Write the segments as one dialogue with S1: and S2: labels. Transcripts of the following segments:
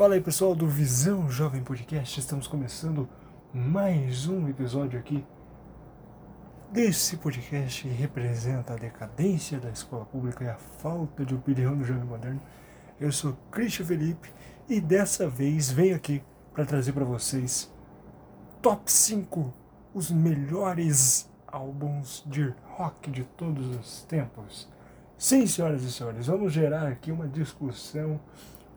S1: Fala aí pessoal do Visão Jovem Podcast, estamos começando mais um episódio aqui desse podcast que representa a decadência da escola pública e a falta de opinião do jovem moderno. Eu sou Christian Felipe e dessa vez venho aqui para trazer para vocês top 5 os melhores álbuns de rock de todos os tempos. Sim, senhoras e senhores, vamos gerar aqui uma discussão,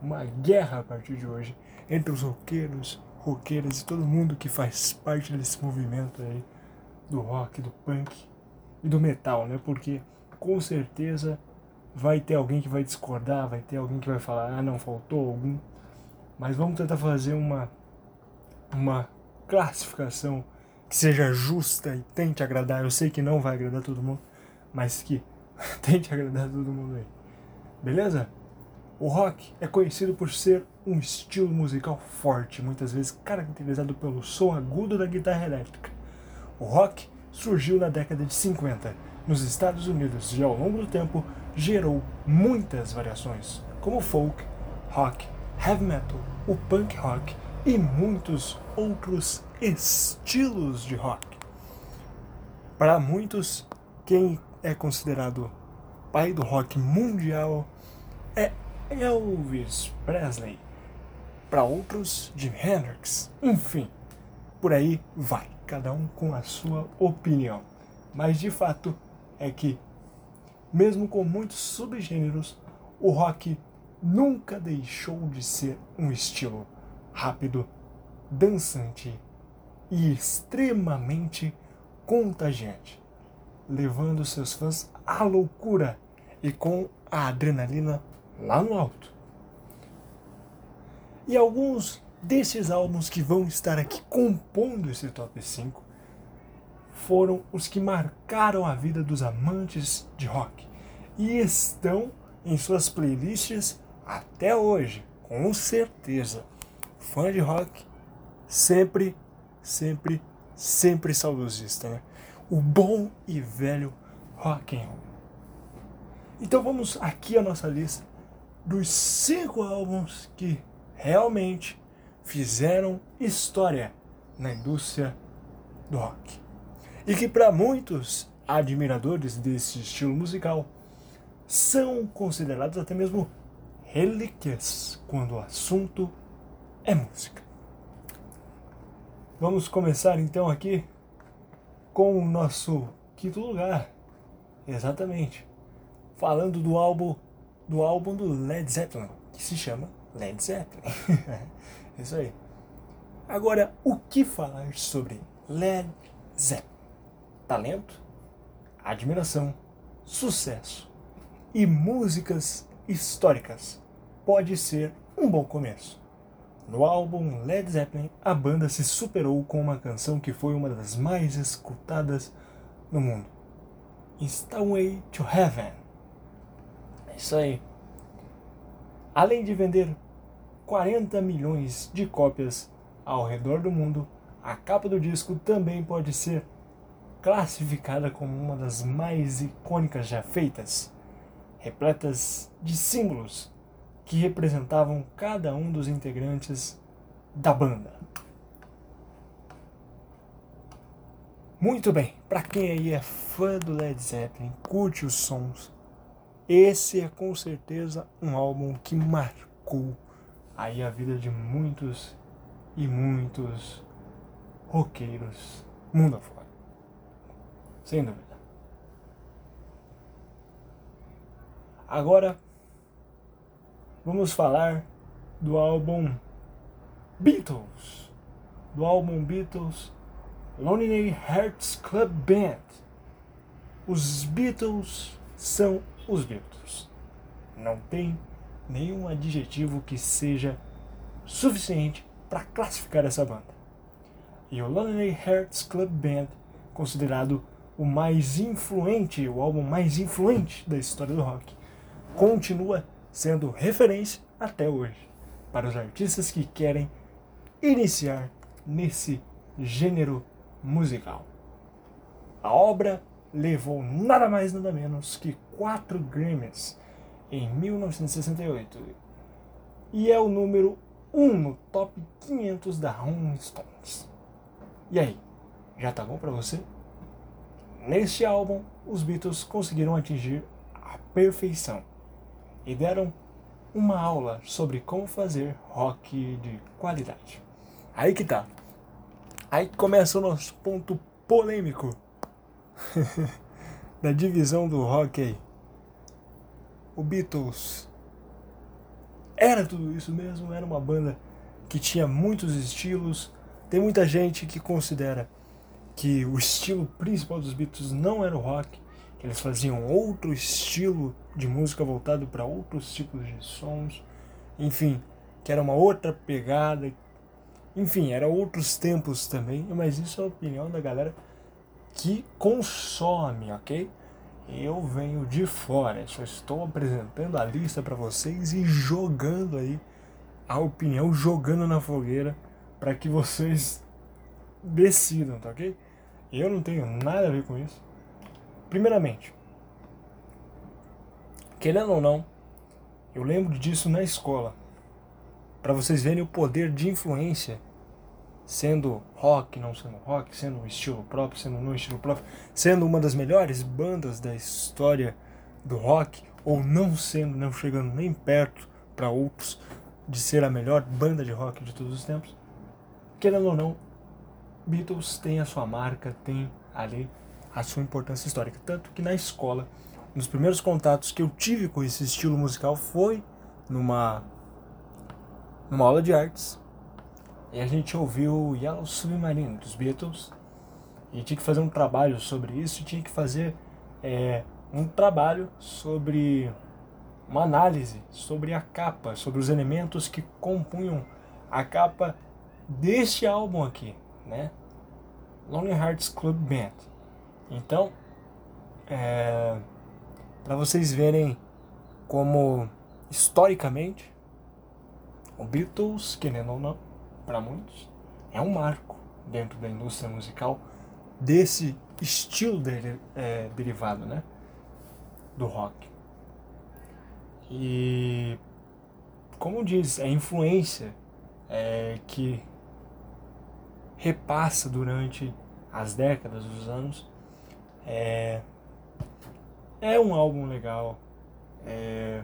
S1: uma guerra a partir de hoje entre os roqueiros, roqueiras e todo mundo que faz parte desse movimento aí do rock, do punk e do metal, né? Porque com certeza vai ter alguém que vai discordar, vai ter alguém que vai falar, ah, não faltou algum. Mas vamos tentar fazer uma uma classificação que seja justa e tente agradar. Eu sei que não vai agradar todo mundo, mas que tente agradar todo mundo aí. Beleza? O rock é conhecido por ser um estilo musical forte, muitas vezes caracterizado pelo som agudo da guitarra elétrica. O rock surgiu na década de 50 nos Estados Unidos e ao longo do tempo gerou muitas variações, como folk, rock, heavy metal, o punk rock e muitos outros estilos de rock. Para muitos, quem é considerado pai do rock mundial é Elvis Presley. Para outros, Jimi Hendrix. Enfim, por aí vai, cada um com a sua opinião. Mas de fato é que, mesmo com muitos subgêneros, o rock nunca deixou de ser um estilo rápido, dançante e extremamente contagiante, levando seus fãs à loucura e com a adrenalina lá no alto. E alguns desses álbuns que vão estar aqui compondo esse top 5 foram os que marcaram a vida dos amantes de rock e estão em suas playlists até hoje, com certeza. Fã de rock sempre, sempre, sempre saudosista, né? O bom e velho rock and roll. Então vamos aqui a nossa lista dos cinco álbuns que realmente fizeram história na indústria do rock. E que para muitos admiradores desse estilo musical são considerados até mesmo relíquias quando o assunto é música. Vamos começar então aqui com o nosso quinto lugar. Exatamente. Falando do álbum do álbum do Led Zeppelin, que se chama Led Zeppelin. Isso aí. Agora, o que falar sobre Led Zeppelin? Talento, admiração, sucesso e músicas históricas pode ser um bom começo. No álbum Led Zeppelin, a banda se superou com uma canção que foi uma das mais escutadas no mundo. Stairway to Heaven. É isso aí. Além de vender 40 milhões de cópias ao redor do mundo, a capa do disco também pode ser classificada como uma das mais icônicas já feitas, repletas de símbolos que representavam cada um dos integrantes da banda. Muito bem, para quem aí é fã do Led Zeppelin, curte os sons, esse é com certeza um álbum que marcou aí a vida de muitos e muitos roqueiros mundo afora. Sem dúvida. Agora vamos falar do álbum Beatles. Do álbum Beatles Lonely Hearts Club Band. Os Beatles são os Beatles. Não tem nenhum adjetivo que seja suficiente para classificar essa banda. E o Lonely Hearts Club Band, considerado o mais influente, o álbum mais influente da história do rock, continua sendo referência até hoje para os artistas que querem iniciar nesse gênero musical. A obra levou nada mais nada menos que quatro Grammys em 1968 e é o número 1 no top 500 da Rolling Stones. E aí, já tá bom para você? Neste álbum, os Beatles conseguiram atingir a perfeição e deram uma aula sobre como fazer rock de qualidade. Aí que tá. Aí começa o nosso ponto polêmico da divisão do rock aí. O Beatles era tudo isso mesmo, era uma banda que tinha muitos estilos. Tem muita gente que considera que o estilo principal dos Beatles não era o rock, que eles faziam outro estilo de música voltado para outros tipos de sons, enfim, que era uma outra pegada, enfim, eram outros tempos também, mas isso é a opinião da galera que consome, ok? Eu venho de fora, só estou apresentando a lista para vocês e jogando aí a opinião, jogando na fogueira para que vocês decidam, tá ok? Eu não tenho nada a ver com isso. Primeiramente, querendo ou não, eu lembro disso na escola. Para vocês verem o poder de influência sendo rock, não sendo rock, sendo um estilo próprio, sendo não estilo próprio, sendo uma das melhores bandas da história do rock, ou não sendo, não chegando nem perto para outros de ser a melhor banda de rock de todos os tempos. Querendo ou não, Beatles tem a sua marca, tem ali a sua importância histórica. Tanto que na escola, um dos primeiros contatos que eu tive com esse estilo musical foi numa, numa aula de artes e a gente ouviu Yellow Submarine dos Beatles e tinha que fazer um trabalho sobre isso, tinha que fazer é, um trabalho sobre uma análise sobre a capa, sobre os elementos que compunham a capa deste álbum aqui, né? Lonely Hearts Club Band. Então, é, para vocês verem como historicamente o Beatles, querendo ou não, para muitos, é um marco dentro da indústria musical desse estilo de, é, derivado né, do rock. E, como diz, a influência é, que repassa durante as décadas, os anos, é, é um álbum legal é,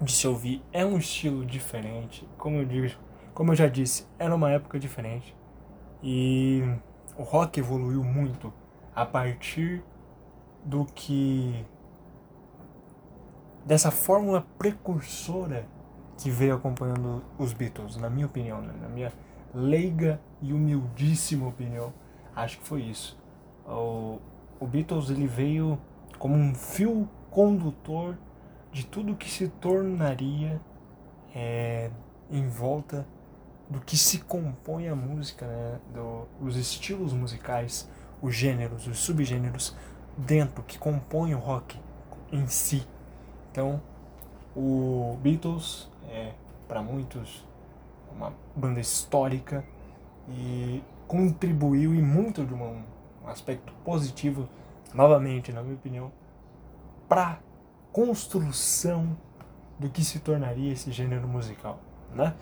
S1: de se ouvir, é um estilo diferente, como eu digo como eu já disse, era uma época diferente e o rock evoluiu muito a partir do que dessa fórmula precursora que veio acompanhando os Beatles, na minha opinião, né? na minha leiga e humildíssima opinião, acho que foi isso. O, o Beatles ele veio como um fio condutor de tudo que se tornaria é, em volta do que se compõe a música, né? Do, os estilos musicais, os gêneros, os subgêneros dentro que compõem o rock em si. Então, o Beatles é para muitos uma banda histórica e contribuiu e muito de um aspecto positivo, novamente, na minha opinião, para construção do que se tornaria esse gênero musical, né?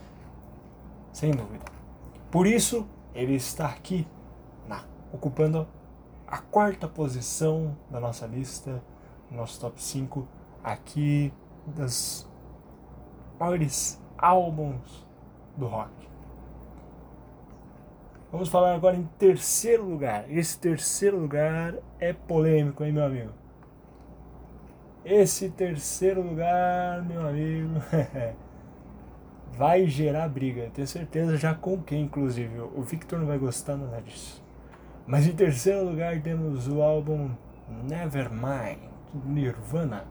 S1: Sem dúvida. Por isso, ele está aqui, na, ocupando a quarta posição da nossa lista, nosso top 5, aqui das maiores álbuns do rock. Vamos falar agora em terceiro lugar. Esse terceiro lugar é polêmico, hein, meu amigo? Esse terceiro lugar, meu amigo. vai gerar briga. Tenho certeza já com quem, inclusive. O Victor não vai gostar nada disso. Mas em terceiro lugar temos o álbum Nevermind, Nirvana.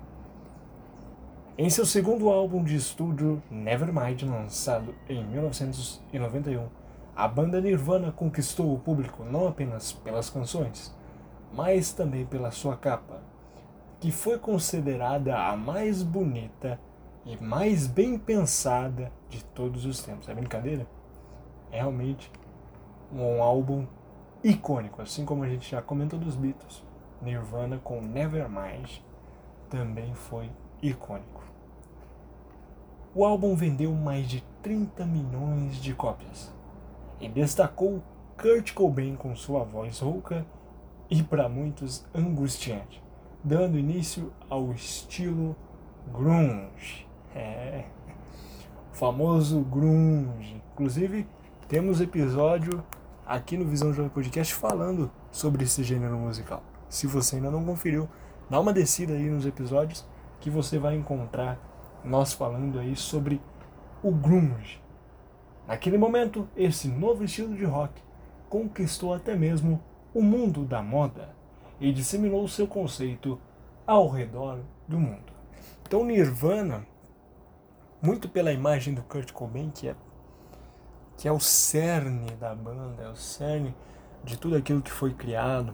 S1: Em seu segundo álbum de estúdio, Nevermind, lançado em 1991, a banda Nirvana conquistou o público não apenas pelas canções, mas também pela sua capa, que foi considerada a mais bonita e mais bem pensada de todos os tempos. É brincadeira? É realmente um álbum icônico, assim como a gente já comentou dos Beatles. Nirvana com Nevermind também foi icônico. O álbum vendeu mais de 30 milhões de cópias e destacou Kurt Cobain com sua voz rouca e para muitos angustiante, dando início ao estilo grunge. É, o famoso grunge. Inclusive, temos episódio aqui no Visão Jovem Podcast falando sobre esse gênero musical. Se você ainda não conferiu, dá uma descida aí nos episódios que você vai encontrar nós falando aí sobre o grunge. Naquele momento, esse novo estilo de rock conquistou até mesmo o mundo da moda e disseminou seu conceito ao redor do mundo. Então, Nirvana, muito pela imagem do Kurt Cobain, que é, que é o cerne da banda, é o cerne de tudo aquilo que foi criado,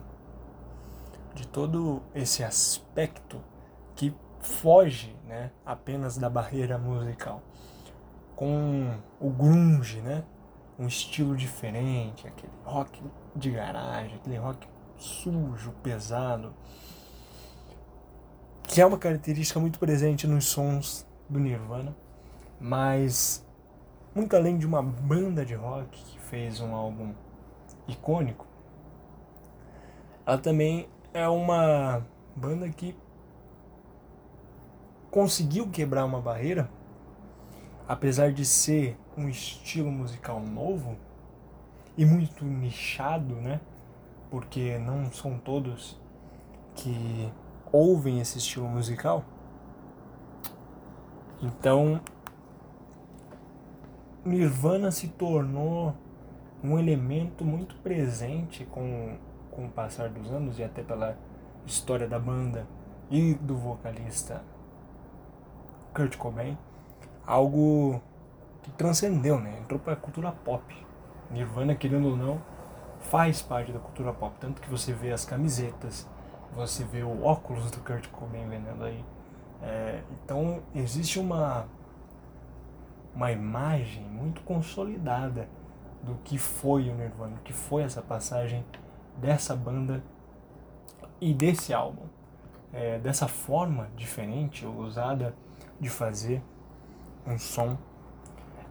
S1: de todo esse aspecto que foge né, apenas da barreira musical. Com o grunge, né, um estilo diferente, aquele rock de garagem, aquele rock sujo, pesado, que é uma característica muito presente nos sons do Nirvana, mas muito além de uma banda de rock que fez um álbum icônico, ela também é uma banda que conseguiu quebrar uma barreira, apesar de ser um estilo musical novo e muito nichado, né? Porque não são todos que ouvem esse estilo musical. Então, Nirvana se tornou um elemento muito presente com, com o passar dos anos e até pela história da banda e do vocalista Kurt Cobain, algo que transcendeu, né? Entrou para a cultura pop. Nirvana, querendo ou não, faz parte da cultura pop. Tanto que você vê as camisetas, você vê o óculos do Kurt Cobain vendendo aí. É, então existe uma, uma imagem muito consolidada do que foi o Nirvana, do que foi essa passagem dessa banda e desse álbum. É, dessa forma diferente, ousada de fazer um som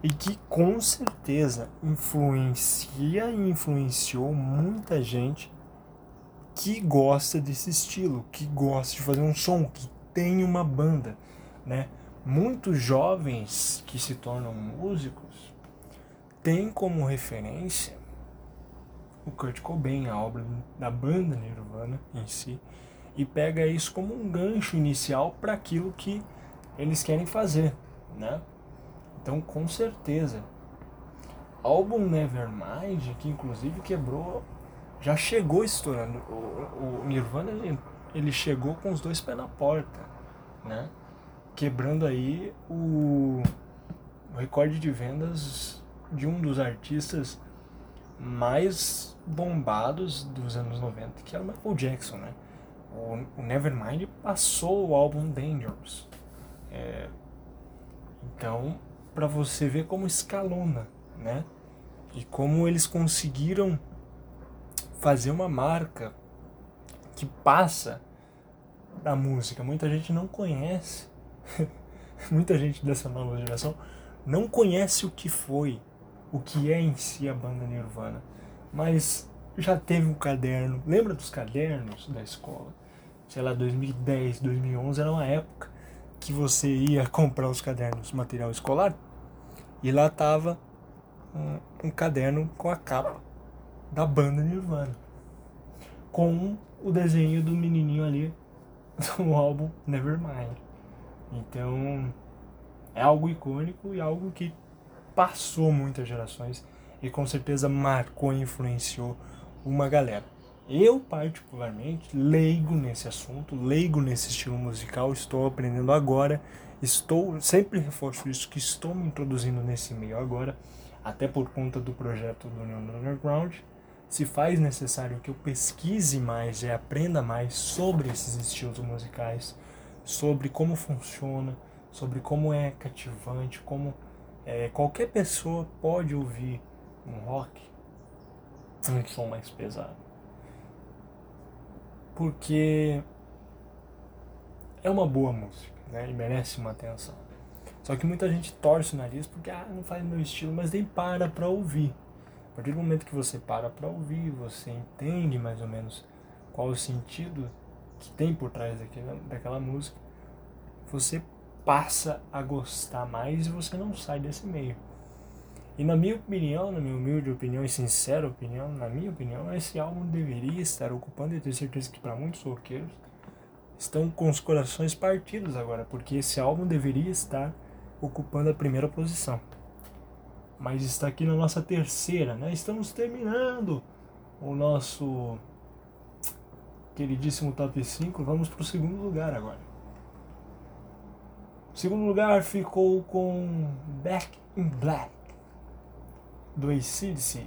S1: e que com certeza influencia e influenciou muita gente que gosta desse estilo, que gosta de fazer um som, que tem uma banda, né? Muitos jovens que se tornam músicos têm como referência o Kurt Cobain, a obra da banda Nirvana em si, e pega isso como um gancho inicial para aquilo que eles querem fazer, né? Então, com certeza. Álbum Nevermind, que inclusive quebrou, já chegou estourando. O, o Nirvana ele, ele chegou com os dois pés na porta, né? Quebrando aí o, o recorde de vendas de um dos artistas mais bombados dos anos 90, que era o Michael Jackson, né? O, o Nevermind passou o álbum Dangerous. É, então, para você ver como escalona, né? E como eles conseguiram fazer uma marca que passa da música. Muita gente não conhece, muita gente dessa nova geração não conhece o que foi, o que é em si a banda Nirvana, mas já teve um caderno. Lembra dos cadernos da escola? Sei lá, 2010, 2011 era uma época que você ia comprar os cadernos material escolar e lá tava um, um caderno com a capa da banda Nirvana com o desenho do menininho ali do álbum Nevermind. Então é algo icônico e algo que passou muitas gerações e com certeza marcou e influenciou uma galera. Eu, particularmente, leigo nesse assunto, leigo nesse estilo musical, estou aprendendo agora, estou, sempre reforço isso, que estou me introduzindo nesse meio agora, até por conta do projeto do Neon Underground. Se faz necessário que eu pesquise mais e aprenda mais sobre esses estilos musicais, sobre como funciona, sobre como é cativante, como é, qualquer pessoa pode ouvir um rock, um som mais pesado porque é uma boa música né? e merece uma atenção. Só que muita gente torce o nariz porque ah, não faz meu estilo, mas nem para pra ouvir. A partir do momento que você para pra ouvir, você entende mais ou menos qual o sentido que tem por trás daquela, daquela música, você passa a gostar mais e você não sai desse meio. E na minha opinião, na minha humilde opinião e sincera opinião, na minha opinião, esse álbum deveria estar ocupando, e tenho certeza que para muitos roqueiros estão com os corações partidos agora, porque esse álbum deveria estar ocupando a primeira posição. Mas está aqui na nossa terceira, né? Estamos terminando o nosso queridíssimo top 5. Vamos para o segundo lugar agora. O segundo lugar ficou com Back in Black do ACDC.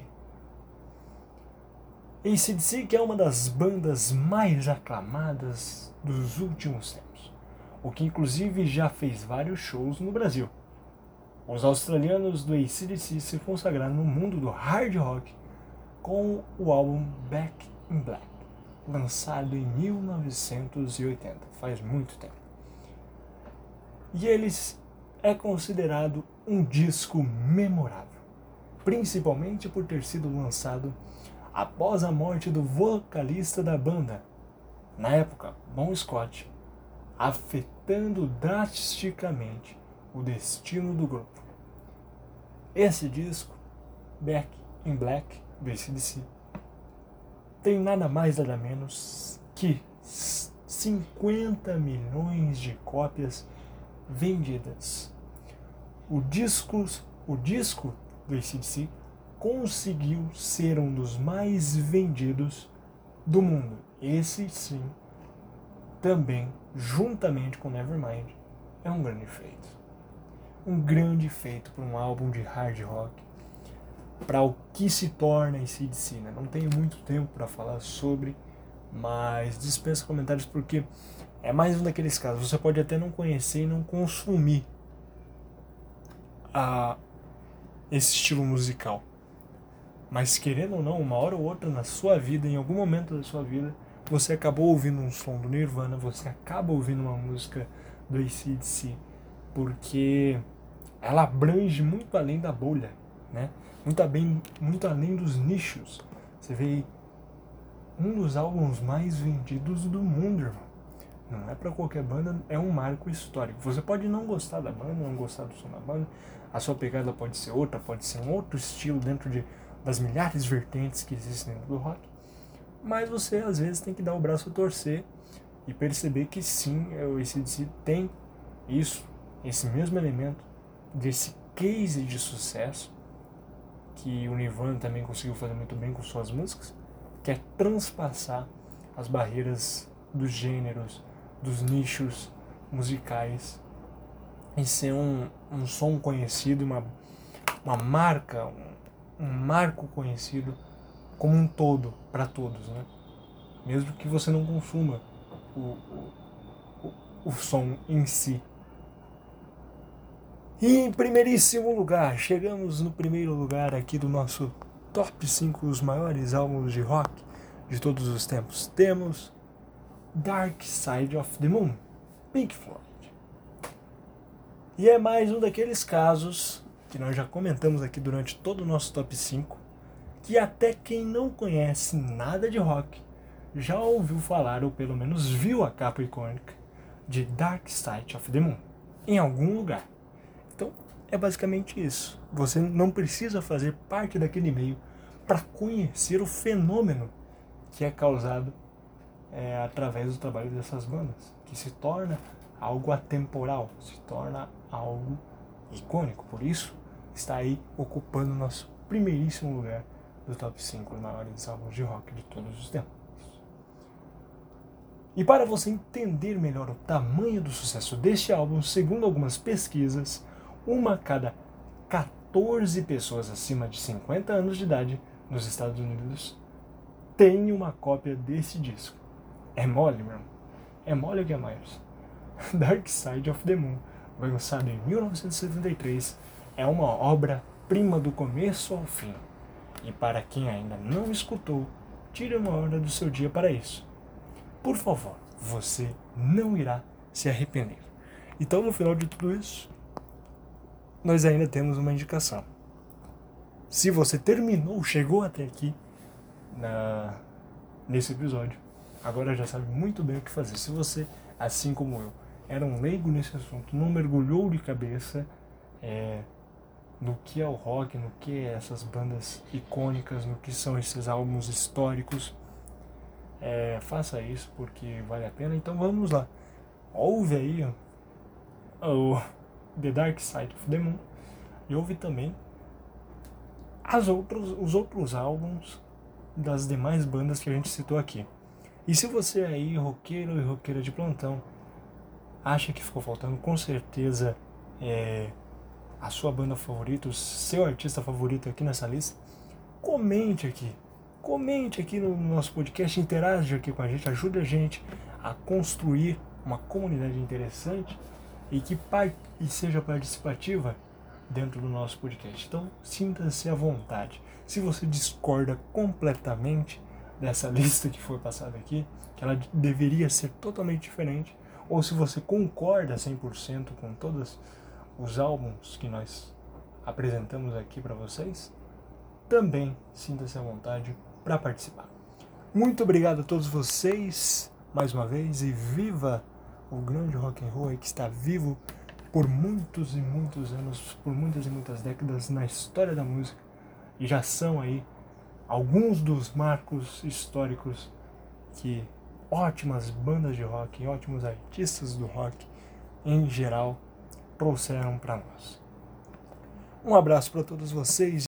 S1: ACDC que é uma das bandas mais aclamadas dos últimos tempos, o que inclusive já fez vários shows no Brasil. Os australianos do ACDC se consagraram no mundo do hard rock com o álbum Back in Black, lançado em 1980, faz muito tempo. E eles é considerado um disco memorável principalmente por ter sido lançado após a morte do vocalista da banda, na época, Bon Scott, afetando drasticamente o destino do grupo. Esse disco, Back in Black, do tem nada mais nada menos que 50 milhões de cópias vendidas. O disco, o disco do ACDC, conseguiu ser um dos mais vendidos do mundo. Esse sim, também, juntamente com Nevermind, é um grande feito. Um grande feito para um álbum de hard rock, para o que se torna ACDC. Né? Não tenho muito tempo para falar sobre, mas dispensa comentários porque é mais um daqueles casos. Você pode até não conhecer e não consumir a, esse estilo musical. Mas querendo ou não, uma hora ou outra na sua vida, em algum momento da sua vida, você acabou ouvindo um som do Nirvana, você acaba ouvindo uma música do ACDC, porque ela abrange muito além da bolha, né? Muito, bem, muito além dos nichos. Você vê um dos álbuns mais vendidos do mundo, irmão. Não é para qualquer banda, é um marco histórico. Você pode não gostar da banda, não gostar do som da banda, a sua pegada pode ser outra, pode ser um outro estilo dentro de, das milhares de vertentes que existem dentro do rock. Mas você às vezes tem que dar o braço a torcer e perceber que sim, o ACDC tem isso, esse mesmo elemento desse case de sucesso que o Nirvana também conseguiu fazer muito bem com suas músicas, que é transpassar as barreiras dos gêneros, dos nichos musicais e ser um, um som conhecido, uma, uma marca, um, um marco conhecido como um todo, para todos, né? Mesmo que você não consuma o, o, o, o som em si. E em primeiríssimo lugar, chegamos no primeiro lugar aqui do nosso top 5 os maiores álbuns de rock de todos os tempos. Temos Dark Side of the Moon, Pink Floyd. E é mais um daqueles casos que nós já comentamos aqui durante todo o nosso top 5, que até quem não conhece nada de rock já ouviu falar ou pelo menos viu a capa icônica de Dark Side of the Moon em algum lugar. É basicamente isso. Você não precisa fazer parte daquele meio para conhecer o fenômeno que é causado é, através do trabalho dessas bandas, que se torna algo atemporal, se torna algo icônico. Por isso, está aí ocupando nosso primeiríssimo lugar do top 5 maiores álbuns de rock de todos os tempos. E para você entender melhor o tamanho do sucesso deste álbum, segundo algumas pesquisas, uma a cada 14 pessoas acima de 50 anos de idade nos Estados Unidos tem uma cópia desse disco. É mole, meu. É mole que é mais. Dark Side of the Moon, lançado em 1973, é uma obra-prima do começo ao fim. E para quem ainda não escutou, tire uma hora do seu dia para isso. Por favor, você não irá se arrepender. Então, no final de tudo isso, nós ainda temos uma indicação. Se você terminou, chegou até aqui na, nesse episódio, agora já sabe muito bem o que fazer. Se você, assim como eu, era um leigo nesse assunto, não mergulhou de cabeça é, no que é o rock, no que é essas bandas icônicas, no que são esses álbuns históricos, é, faça isso porque vale a pena. Então vamos lá. Ouve aí o The Dark Side of the Moon e ouve também as outros, os outros álbuns das demais bandas que a gente citou aqui. E se você aí, roqueiro e roqueira de plantão, acha que ficou faltando, com certeza é, a sua banda favorita, o seu artista favorito aqui nessa lista, comente aqui. Comente aqui no nosso podcast, interage aqui com a gente, ajude a gente a construir uma comunidade interessante e que e seja participativa dentro do nosso podcast. Então, sinta-se à vontade. Se você discorda completamente dessa lista que foi passada aqui, que ela deveria ser totalmente diferente, ou se você concorda 100% com todos os álbuns que nós apresentamos aqui para vocês, também sinta-se à vontade para participar. Muito obrigado a todos vocês mais uma vez e viva o grande rock and roll que está vivo por muitos e muitos anos, por muitas e muitas décadas na história da música e já são aí alguns dos marcos históricos que ótimas bandas de rock, ótimos artistas do rock em geral trouxeram para nós. Um abraço para todos vocês